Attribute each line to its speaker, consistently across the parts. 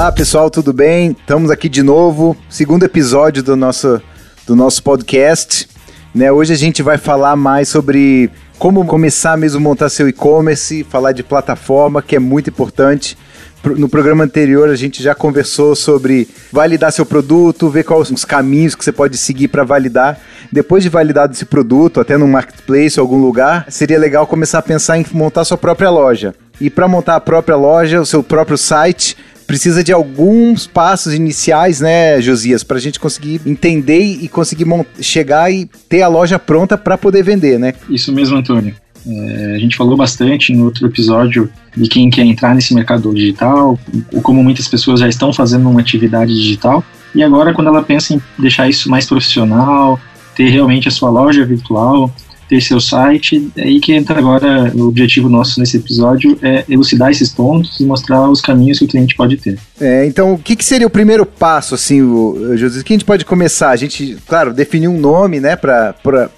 Speaker 1: Olá pessoal, tudo bem? Estamos aqui de novo, segundo episódio do nosso, do nosso podcast. Né, hoje a gente vai falar mais sobre como começar mesmo a montar seu e-commerce, falar de plataforma, que é muito importante. No programa anterior a gente já conversou sobre validar seu produto, ver quais os caminhos que você pode seguir para validar. Depois de validado esse produto, até no marketplace ou algum lugar, seria legal começar a pensar em montar sua própria loja. E para montar a própria loja, o seu próprio site, precisa de alguns passos iniciais, né, Josias, para a gente conseguir entender e conseguir chegar e ter a loja pronta para poder vender, né?
Speaker 2: Isso mesmo, Antônio. É, a gente falou bastante no outro episódio de quem quer entrar nesse mercado digital, como muitas pessoas já estão fazendo uma atividade digital. E agora, quando ela pensa em deixar isso mais profissional, ter realmente a sua loja virtual, ter seu site. É aí que entra agora o objetivo nosso nesse episódio é elucidar esses pontos e mostrar os caminhos que o cliente pode ter.
Speaker 1: É, então, o que, que, seria o primeiro passo, assim, o, José? que a gente pode começar? A gente, claro, definir um nome, né, para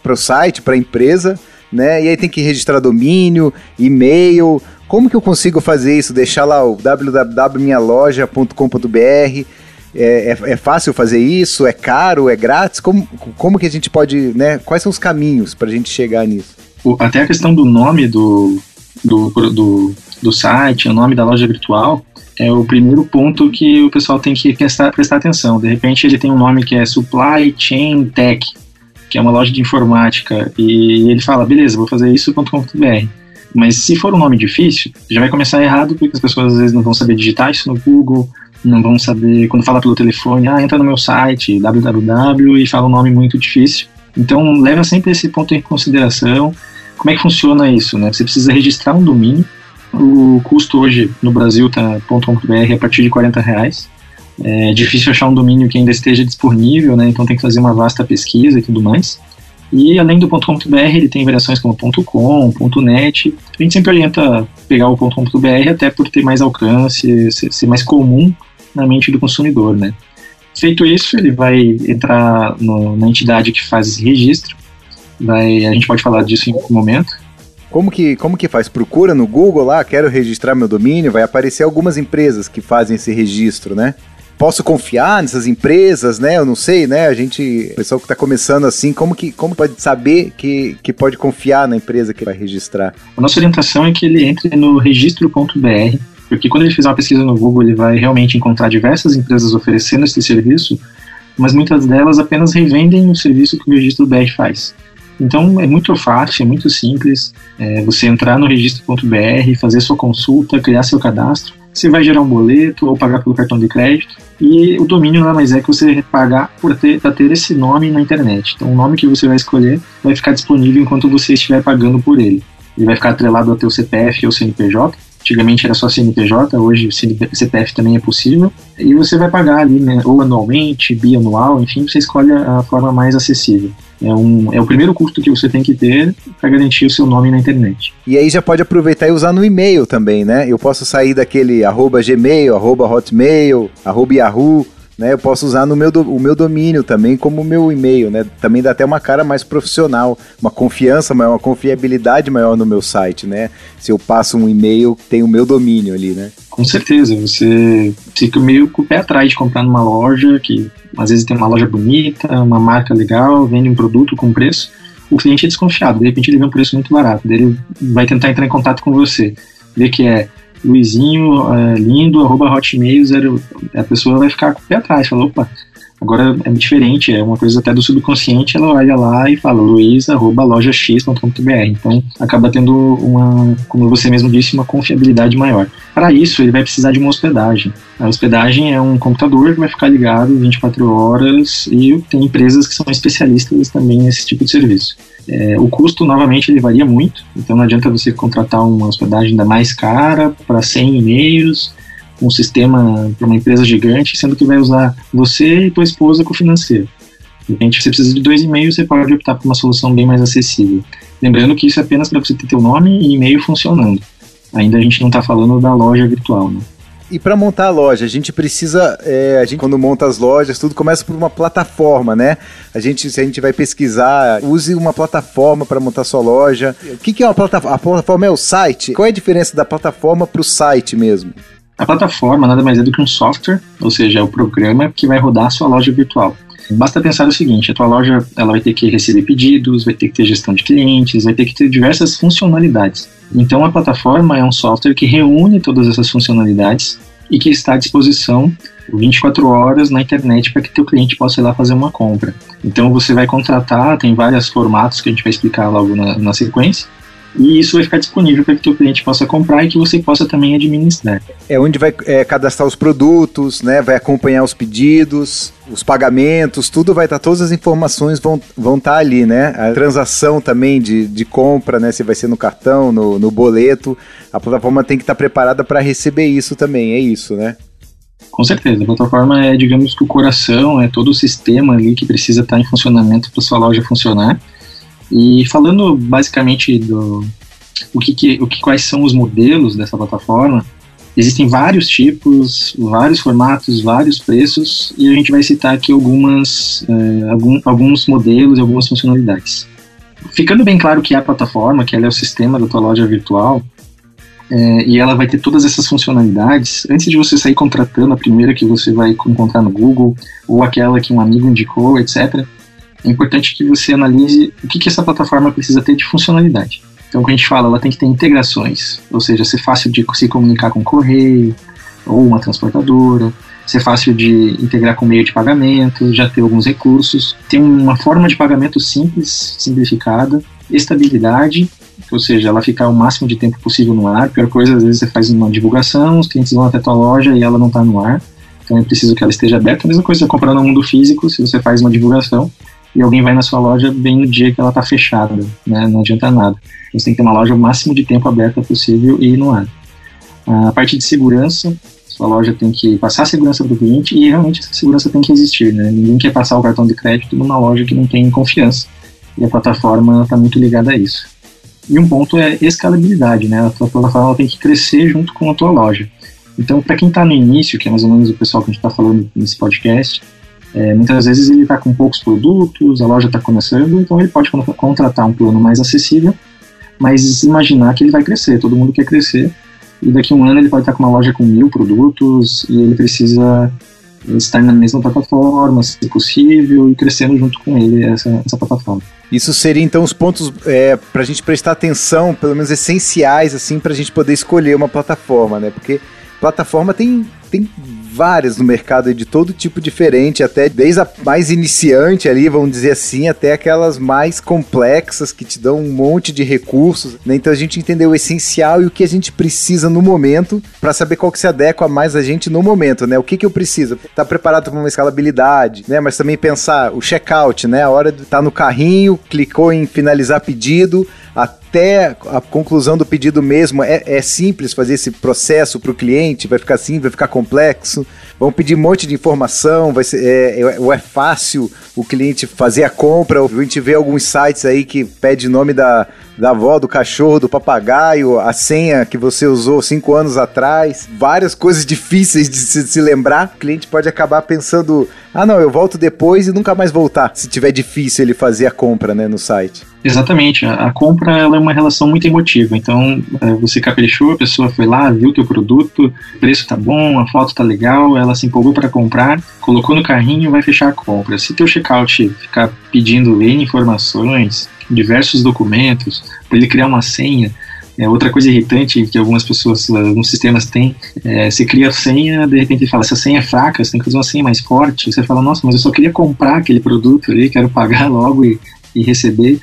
Speaker 1: o site, para a empresa, né? E aí tem que registrar domínio, e-mail. Como que eu consigo fazer isso? Deixar lá o www.minhaloja.com.br é, é, é, fácil fazer isso? É caro? É grátis? Como, como que a gente pode, né? Quais são os caminhos para a gente chegar nisso?
Speaker 2: Até a questão do nome do, do, do, do site, o nome da loja virtual, é o primeiro ponto que o pessoal tem que prestar, prestar atenção. De repente ele tem um nome que é Supply Chain Tech, que é uma loja de informática, e ele fala, beleza, vou fazer isso.com.br. Mas se for um nome difícil, já vai começar errado, porque as pessoas às vezes não vão saber digitar isso no Google, não vão saber, quando fala pelo telefone, ah, entra no meu site, www, e fala um nome muito difícil. Então, leva sempre esse ponto em consideração. Como é que funciona isso? Né? Você precisa registrar um domínio. O custo hoje no Brasil está .com.br a partir de 40 reais. É difícil achar um domínio que ainda esteja disponível, né? então tem que fazer uma vasta pesquisa e tudo mais. E além do .com.br, ele tem variações como .com, .net. A gente sempre orienta pegar o .com.br até por ter mais alcance, ser mais comum na mente do consumidor, né? Feito isso, ele vai entrar no, na entidade que faz esse registro. Vai, a gente pode falar disso em algum momento.
Speaker 1: Como que, como que faz? Procura no Google lá, quero registrar meu domínio, vai aparecer algumas empresas que fazem esse registro, né? Posso confiar nessas empresas, né? Eu não sei, né? A gente, o pessoal que está começando assim, como que como pode saber que, que pode confiar na empresa que vai registrar?
Speaker 2: A nossa orientação é que ele entre no registro.br porque quando ele fizer uma pesquisa no Google, ele vai realmente encontrar diversas empresas oferecendo esse serviço, mas muitas delas apenas revendem o serviço que o registro BR faz. Então é muito fácil, é muito simples é, você entrar no registro.br, fazer sua consulta, criar seu cadastro. Você vai gerar um boleto ou pagar pelo cartão de crédito. E o domínio nada mais é que você pagar por ter, ter esse nome na internet. Então o nome que você vai escolher vai ficar disponível enquanto você estiver pagando por ele. Ele vai ficar atrelado ao teu CPF ou CNPJ Antigamente era só CNPJ, hoje CPF também é possível. E você vai pagar ali, né, ou anualmente, bianual, enfim, você escolhe a forma mais acessível. É, um, é o primeiro custo que você tem que ter para garantir o seu nome na internet.
Speaker 1: E aí já pode aproveitar e usar no e-mail também, né? Eu posso sair daquele arroba gmail, arroba hotmail, arroba yahoo, né? Eu posso usar no meu, do, o meu domínio também como meu e-mail, né? Também dá até uma cara mais profissional, uma confiança maior, uma confiabilidade maior no meu site, né? Se eu passo um e-mail, tem o meu domínio ali, né?
Speaker 2: Com certeza, você fica meio com o pé atrás de comprar numa loja que às vezes tem uma loja bonita, uma marca legal, vende um produto com preço, o cliente é desconfiado, de repente ele vê um preço muito barato, ele vai tentar entrar em contato com você, vê que é Luizinho é, lindo, arroba hotmail, zero, a pessoa vai ficar com o pé atrás, fala, opa, agora é diferente, é uma coisa até do subconsciente, ela olha lá e fala luiz, arroba lojax.com.br, então acaba tendo uma, como você mesmo disse, uma confiabilidade maior. Para isso, ele vai precisar de uma hospedagem. A hospedagem é um computador que vai ficar ligado 24 horas e tem empresas que são especialistas também nesse tipo de serviço. É, o custo, novamente, ele varia muito, então não adianta você contratar uma hospedagem ainda mais cara para 100 e-mails, um sistema para uma empresa gigante, sendo que vai usar você e tua esposa com o financeiro. De repente você precisa de dois e-mails, você pode optar por uma solução bem mais acessível. Lembrando que isso é apenas para você ter teu nome e e-mail funcionando. Ainda a gente não está falando da loja virtual, né?
Speaker 1: E para montar a loja, a gente precisa, é, a gente quando monta as lojas, tudo começa por uma plataforma, né? A gente, se a gente vai pesquisar, use uma plataforma para montar sua loja. O que, que é uma plataforma? A plataforma é o site. Qual é a diferença da plataforma para o site mesmo?
Speaker 2: A plataforma nada mais é do que um software, ou seja, é o programa que vai rodar a sua loja virtual. Basta pensar o seguinte, a tua loja ela vai ter que receber pedidos, vai ter que ter gestão de clientes, vai ter que ter diversas funcionalidades. Então a plataforma é um software que reúne todas essas funcionalidades e que está à disposição 24 horas na internet para que teu cliente possa ir lá fazer uma compra. Então você vai contratar, tem vários formatos que a gente vai explicar logo na, na sequência, e isso vai ficar disponível para que o cliente possa comprar e que você possa também administrar.
Speaker 1: É onde vai é, cadastrar os produtos, né? Vai acompanhar os pedidos, os pagamentos, tudo vai estar, tá, todas as informações vão vão estar tá ali, né? A transação também de, de compra, né? Se vai ser no cartão, no, no boleto, a plataforma tem que estar tá preparada para receber isso também, é isso, né?
Speaker 2: Com certeza, a plataforma é, digamos que o coração, é todo o sistema ali que precisa estar em funcionamento para sua loja funcionar. E falando basicamente do o que, que, o que quais são os modelos dessa plataforma, existem vários tipos, vários formatos, vários preços e a gente vai citar aqui algumas é, algum, alguns modelos e algumas funcionalidades. Ficando bem claro que é a plataforma, que ela é o sistema da tua loja virtual, é, e ela vai ter todas essas funcionalidades. Antes de você sair contratando a primeira que você vai encontrar no Google ou aquela que um amigo indicou, etc., é importante que você analise o que, que essa plataforma precisa ter de funcionalidade. Então, quando a gente fala, ela tem que ter integrações, ou seja, ser fácil de se comunicar com o correio ou uma transportadora, ser fácil de integrar com meio de pagamento, já ter alguns recursos, ter uma forma de pagamento simples, simplificada, estabilidade, ou seja, ela ficar o máximo de tempo possível no ar. A pior coisa, às vezes você faz uma divulgação, os clientes vão até a tua loja e ela não está no ar, então é preciso que ela esteja aberta. A mesma coisa comprando no mundo físico, se você faz uma divulgação, e alguém vai na sua loja bem no dia que ela está fechada, né? Não adianta nada. Você tem que ter uma loja o máximo de tempo aberta possível e no ar. A parte de segurança, sua loja tem que passar segurança para o cliente e realmente essa segurança tem que existir, né? Ninguém quer passar o cartão de crédito numa loja que não tem confiança e a plataforma está muito ligada a isso. E um ponto é escalabilidade, né? A tua plataforma tem que crescer junto com a tua loja. Então, para quem está no início, que é mais ou menos o pessoal que a gente está falando nesse podcast, é, muitas vezes ele está com poucos produtos, a loja está começando, então ele pode contratar um plano mais acessível, mas imaginar que ele vai crescer, todo mundo quer crescer, e daqui a um ano ele pode estar com uma loja com mil produtos e ele precisa estar na mesma plataforma, se possível, e crescendo junto com ele essa, essa plataforma.
Speaker 1: Isso seria então os pontos é, para a gente prestar atenção, pelo menos essenciais, assim, para a gente poder escolher uma plataforma, né? Porque plataforma tem, tem várias no mercado de todo tipo diferente, até desde a mais iniciante ali, vamos dizer assim, até aquelas mais complexas que te dão um monte de recursos. Né? Então a gente entendeu o essencial e o que a gente precisa no momento para saber qual que se adequa mais a gente no momento, né? O que que eu preciso? Tá preparado para uma escalabilidade, né? Mas também pensar o checkout, né? A hora de tá no carrinho, clicou em finalizar pedido, a conclusão do pedido mesmo. É, é simples fazer esse processo para o cliente? Vai ficar assim? Vai ficar complexo? Vão pedir um monte de informação? Vai ser, é, é, ou é fácil o cliente fazer a compra? A gente vê alguns sites aí que pede nome da, da avó, do cachorro, do papagaio, a senha que você usou cinco anos atrás, várias coisas difíceis de se, de se, lembrar. O cliente pode acabar pensando: ah, não, eu volto depois e nunca mais voltar, se tiver difícil ele fazer a compra né, no site.
Speaker 2: Exatamente, a, compra ela é uma relação muito emotiva. Então, é, você caprichou, a pessoa foi lá, viu o teu produto, o preço tá bom, a foto tá legal, ela se empolgou para comprar, colocou no carrinho, vai fechar a compra. Se teu checkout ficar pedindo N informações, diversos documentos, para ele criar uma senha. É, outra coisa irritante que algumas pessoas, alguns sistemas têm, é, você cria a senha, de repente ele fala, essa senha é fraca, você tem que fazer uma senha mais forte. Você fala, nossa, mas eu só queria comprar aquele produto ali, quero pagar logo e, e receber.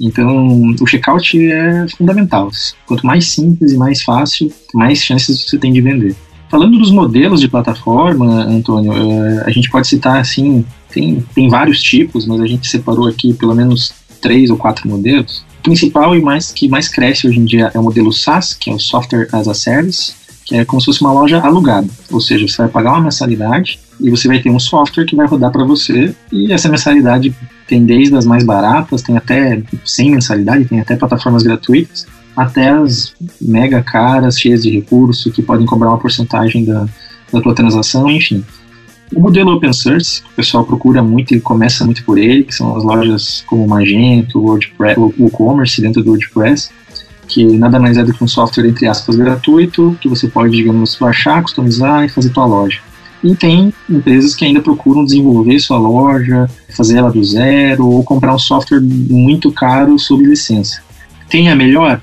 Speaker 2: Então, o checkout é fundamental. Quanto mais simples e mais fácil, mais chances você tem de vender. Falando dos modelos de plataforma, Antônio, é, a gente pode citar assim, tem, tem vários tipos, mas a gente separou aqui pelo menos três ou quatro modelos. O principal e mais que mais cresce hoje em dia é o modelo SaaS, que é o Software as a Service, que é como se fosse uma loja alugada. Ou seja, você vai pagar uma mensalidade e você vai ter um software que vai rodar para você e essa mensalidade tem desde as mais baratas, tem até sem mensalidade, tem até plataformas gratuitas, até as mega caras, cheias de recurso, que podem cobrar uma porcentagem da, da tua transação, enfim. O modelo open source, o pessoal procura muito e começa muito por ele, que são as lojas como Magento, WordPress, WooCommerce dentro do WordPress. que nada mais é do que um software, entre aspas, gratuito, que você pode, digamos, baixar, customizar e fazer tua loja. E tem empresas que ainda procuram desenvolver sua loja, fazer ela do zero, ou comprar um software muito caro sob licença. Tem a melhor?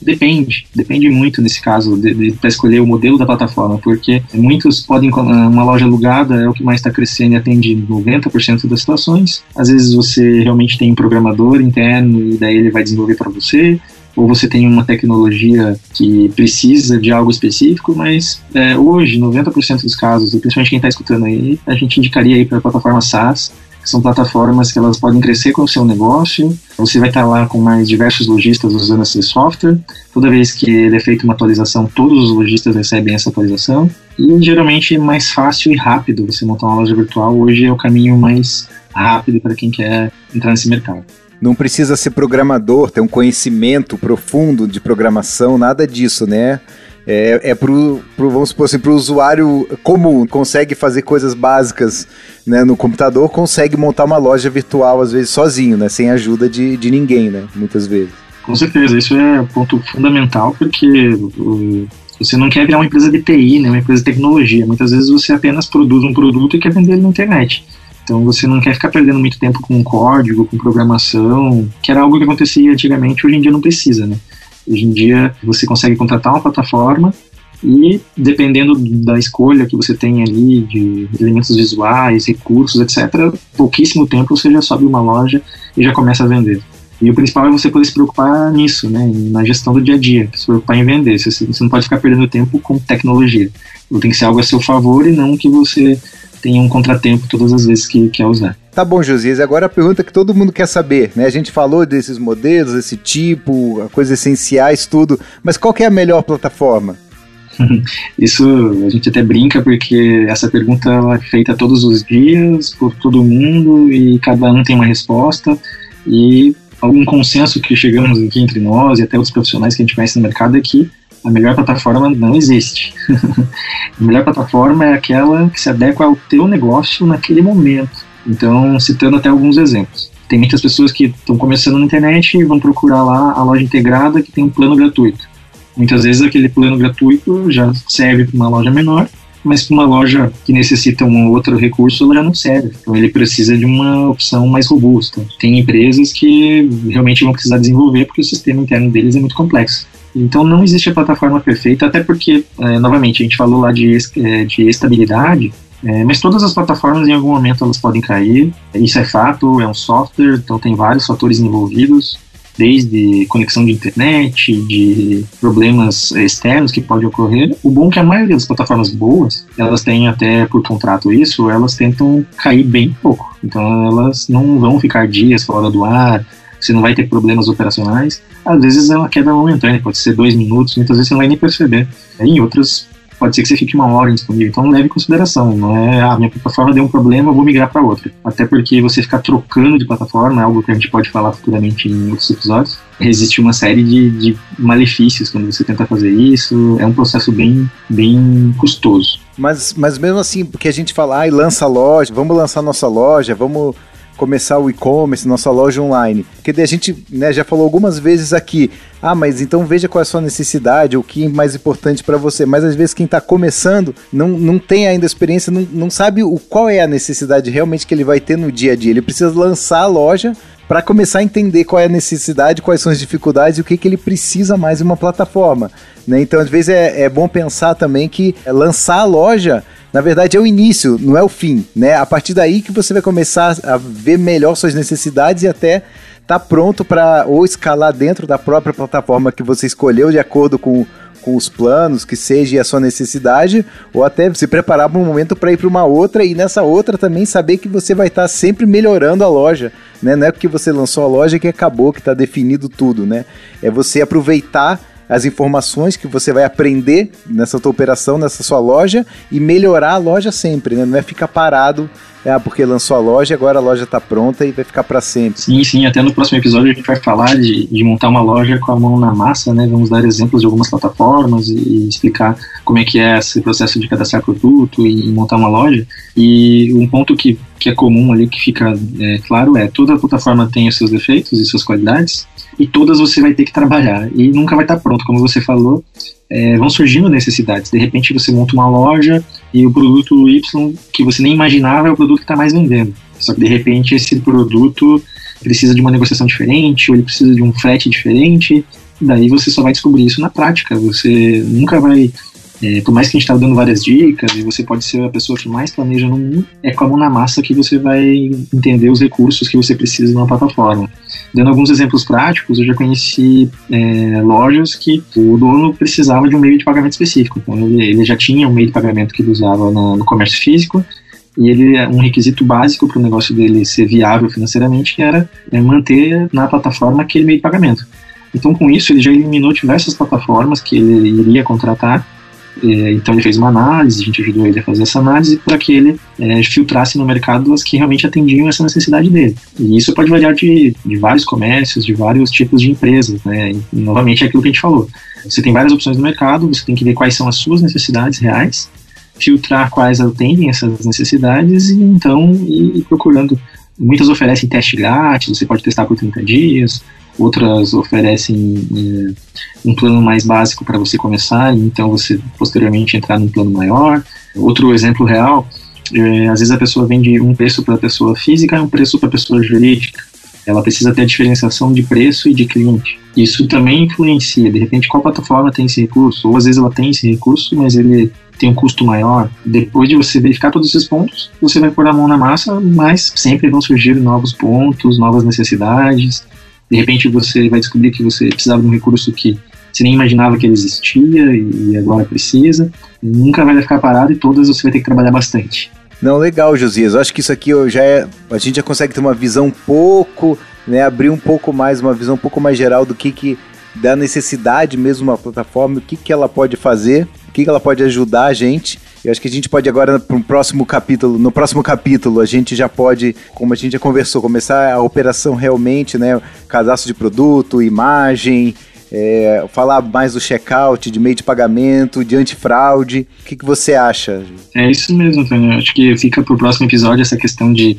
Speaker 2: Depende, depende muito nesse caso de, de para escolher o modelo da plataforma, porque muitos podem uma loja alugada é o que mais está crescendo e atende 90% das situações. Às vezes você realmente tem um programador interno e daí ele vai desenvolver para você, ou você tem uma tecnologia que precisa de algo específico, mas é, hoje 90% dos casos, principalmente quem está escutando aí, a gente indicaria aí para a plataforma SaaS são plataformas que elas podem crescer com o seu negócio. Você vai estar lá com mais diversos lojistas usando esse software. Toda vez que ele é feita uma atualização, todos os lojistas recebem essa atualização. E geralmente é mais fácil e rápido você montar uma loja virtual. Hoje é o caminho mais rápido para quem quer entrar nesse mercado.
Speaker 1: Não precisa ser programador, ter um conhecimento profundo de programação, nada disso, né? É, é pro, pro, vamos supor assim, pro usuário comum, consegue fazer coisas básicas né, no computador, consegue montar uma loja virtual, às vezes, sozinho, né? Sem ajuda de, de ninguém, né? Muitas vezes.
Speaker 2: Com certeza, isso é um ponto fundamental, porque você não quer virar uma empresa de TI, né, uma empresa de tecnologia. Muitas vezes você apenas produz um produto e quer vender ele na internet. Então você não quer ficar perdendo muito tempo com código, com programação, que era algo que acontecia antigamente, hoje em dia não precisa, né? Hoje em dia você consegue contratar uma plataforma e dependendo da escolha que você tem ali de elementos visuais, recursos, etc., pouquíssimo tempo você já sobe uma loja e já começa a vender. E o principal é você poder se preocupar nisso, né, na gestão do dia a dia, se preocupar em vender. Você, você não pode ficar perdendo tempo com tecnologia. Tem que ser algo a seu favor e não que você tenha um contratempo todas as vezes que quer usar.
Speaker 1: Tá bom, Josias. Agora a pergunta que todo mundo quer saber, né? A gente falou desses modelos, esse tipo, coisas essenciais, tudo. Mas qual que é a melhor plataforma?
Speaker 2: Isso a gente até brinca porque essa pergunta é feita todos os dias por todo mundo e cada um tem uma resposta e algum consenso que chegamos aqui entre nós e até os profissionais que a gente conhece no mercado é que a melhor plataforma não existe. a melhor plataforma é aquela que se adequa ao teu negócio naquele momento. Então, citando até alguns exemplos. Tem muitas pessoas que estão começando na internet e vão procurar lá a loja integrada que tem um plano gratuito. Muitas vezes aquele plano gratuito já serve para uma loja menor, mas para uma loja que necessita um outro recurso, ela já não serve. Então ele precisa de uma opção mais robusta. Tem empresas que realmente vão precisar desenvolver porque o sistema interno deles é muito complexo. Então não existe a plataforma perfeita, até porque, é, novamente, a gente falou lá de, é, de estabilidade, é, mas todas as plataformas, em algum momento, elas podem cair. Isso é fato, é um software, então tem vários fatores envolvidos, desde conexão de internet, de problemas externos que podem ocorrer. O bom é que a maioria das plataformas boas, elas têm até por contrato isso, elas tentam cair bem pouco. Então elas não vão ficar dias fora do ar, você não vai ter problemas operacionais. Às vezes é uma queda momentânea, pode ser dois minutos, muitas vezes você não vai nem perceber. Em outras pode ser que você fique uma hora indisponível. Então leve em consideração, não é, ah, minha plataforma deu um problema, eu vou migrar para outra. Até porque você ficar trocando de plataforma é algo que a gente pode falar futuramente em outros episódios. Existe uma série de, de malefícios quando você tenta fazer isso, é um processo bem, bem custoso.
Speaker 1: Mas, mas mesmo assim, porque a gente fala, ah, lança loja, vamos lançar nossa loja, vamos começar o e-commerce, nossa loja online. Porque a gente né, já falou algumas vezes aqui, ah, mas então veja qual é a sua necessidade, o que é mais importante para você. Mas às vezes quem está começando não, não tem ainda experiência, não, não sabe o qual é a necessidade realmente que ele vai ter no dia a dia. Ele precisa lançar a loja para começar a entender qual é a necessidade, quais são as dificuldades e o que, que ele precisa mais em uma plataforma. Né? Então, às vezes, é, é bom pensar também que lançar a loja na verdade é o início, não é o fim, né? A partir daí que você vai começar a ver melhor suas necessidades e até tá pronto para ou escalar dentro da própria plataforma que você escolheu de acordo com, com os planos, que seja a sua necessidade, ou até se preparar para um momento para ir para uma outra e nessa outra também saber que você vai estar tá sempre melhorando a loja, né? Não é porque você lançou a loja que acabou, que está definido tudo, né? É você aproveitar as informações que você vai aprender nessa tua operação, nessa sua loja e melhorar a loja sempre, né? Não é ficar parado ah, porque lançou a loja, agora a loja está pronta e vai ficar para sempre.
Speaker 2: Sim, sim, até no próximo episódio a gente vai falar de, de, montar uma loja com a mão na massa, né? Vamos dar exemplos de algumas plataformas e, explicar como é que é esse processo de cadastrar produto e, e montar uma loja. E um ponto que, que é comum ali, que fica é, claro, é toda plataforma tem os seus defeitos e suas qualidades, e todas você vai ter que trabalhar, e nunca vai estar pronto, como você falou, é, vão surgindo necessidades. De repente você monta uma loja e o produto Y que você nem imaginava é o produto que está mais vendendo. Só que de repente esse produto precisa de uma negociação diferente, ou ele precisa de um frete diferente. Daí você só vai descobrir isso na prática. Você nunca vai é, por mais que a gente está dando várias dicas, e você pode ser a pessoa que mais planeja no mundo, é com a mão na massa que você vai entender os recursos que você precisa numa plataforma. Dando alguns exemplos práticos, eu já conheci é, lojas que o dono precisava de um meio de pagamento específico. Então, ele, ele já tinha um meio de pagamento que ele usava no, no comércio físico, e ele um requisito básico para o negócio dele ser viável financeiramente era é, manter na plataforma aquele meio de pagamento. Então, com isso, ele já eliminou diversas plataformas que ele iria contratar então ele fez uma análise, a gente ajudou ele a fazer essa análise para que ele é, filtrasse no mercado as que realmente atendiam essa necessidade dele. E isso pode variar de, de vários comércios, de vários tipos de empresas, né? E, novamente é aquilo que a gente falou. Você tem várias opções no mercado, você tem que ver quais são as suas necessidades reais, filtrar quais atendem essas necessidades e então ir procurando. Muitas oferecem teste grátis, você pode testar por 30 dias, outras oferecem é, um plano mais básico para você começar, e então você posteriormente entrar num plano maior. Outro exemplo real, é, às vezes a pessoa vende um preço para a pessoa física e um preço para a pessoa jurídica. Ela precisa ter a diferenciação de preço e de cliente. Isso também influencia. De repente, qual plataforma tem esse recurso? Ou às vezes ela tem esse recurso, mas ele tem um custo maior. Depois de você verificar todos esses pontos, você vai pôr a mão na massa, mas sempre vão surgir novos pontos, novas necessidades. De repente você vai descobrir que você precisava de um recurso que você nem imaginava que ele existia e agora precisa. Nunca vai ficar parado e todas você vai ter que trabalhar bastante.
Speaker 1: Não, legal, Josias. Eu acho que isso aqui já é. A gente já consegue ter uma visão um pouco, né? Abrir um pouco mais, uma visão um pouco mais geral do que, que da necessidade mesmo uma plataforma, o que, que ela pode fazer, o que, que ela pode ajudar a gente. Eu acho que a gente pode agora para um próximo capítulo, no próximo capítulo a gente já pode, como a gente já conversou, começar a operação realmente, né, cadastro de produto, imagem, é, falar mais do checkout, de meio de pagamento, de antifraude. O que, que você acha?
Speaker 2: É isso mesmo, Antônio. Acho que fica para o próximo episódio essa questão de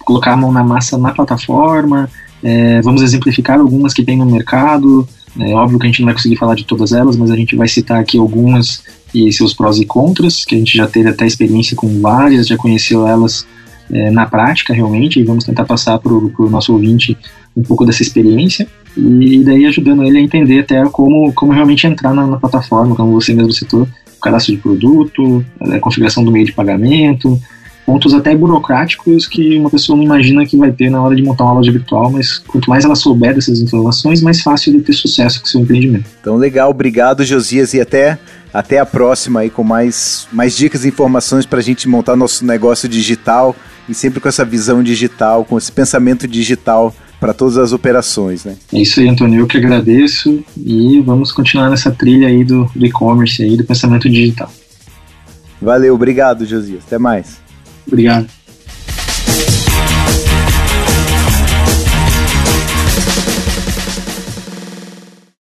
Speaker 2: colocar a mão na massa na plataforma. É, vamos exemplificar algumas que tem no mercado, é óbvio que a gente não vai conseguir falar de todas elas, mas a gente vai citar aqui algumas e seus prós e contras, que a gente já teve até experiência com várias, já conheceu elas é, na prática realmente, e vamos tentar passar para o nosso ouvinte um pouco dessa experiência, e daí ajudando ele a entender até como, como realmente entrar na, na plataforma, como você mesmo citou, cadastro de produto, configuração do meio de pagamento, pontos até burocráticos que uma pessoa não imagina que vai ter na hora de montar uma loja virtual, mas quanto mais ela souber dessas informações, mais fácil de ter sucesso com seu empreendimento.
Speaker 1: Então, legal, obrigado, Josias, e até, até a próxima aí com mais, mais dicas e informações para a gente montar nosso negócio digital e sempre com essa visão digital, com esse pensamento digital para todas as operações, né?
Speaker 2: É isso aí, Antônio, eu que agradeço e vamos continuar nessa trilha aí do e-commerce aí, do pensamento digital.
Speaker 1: Valeu, obrigado, Josias. Até mais.
Speaker 2: Obrigado.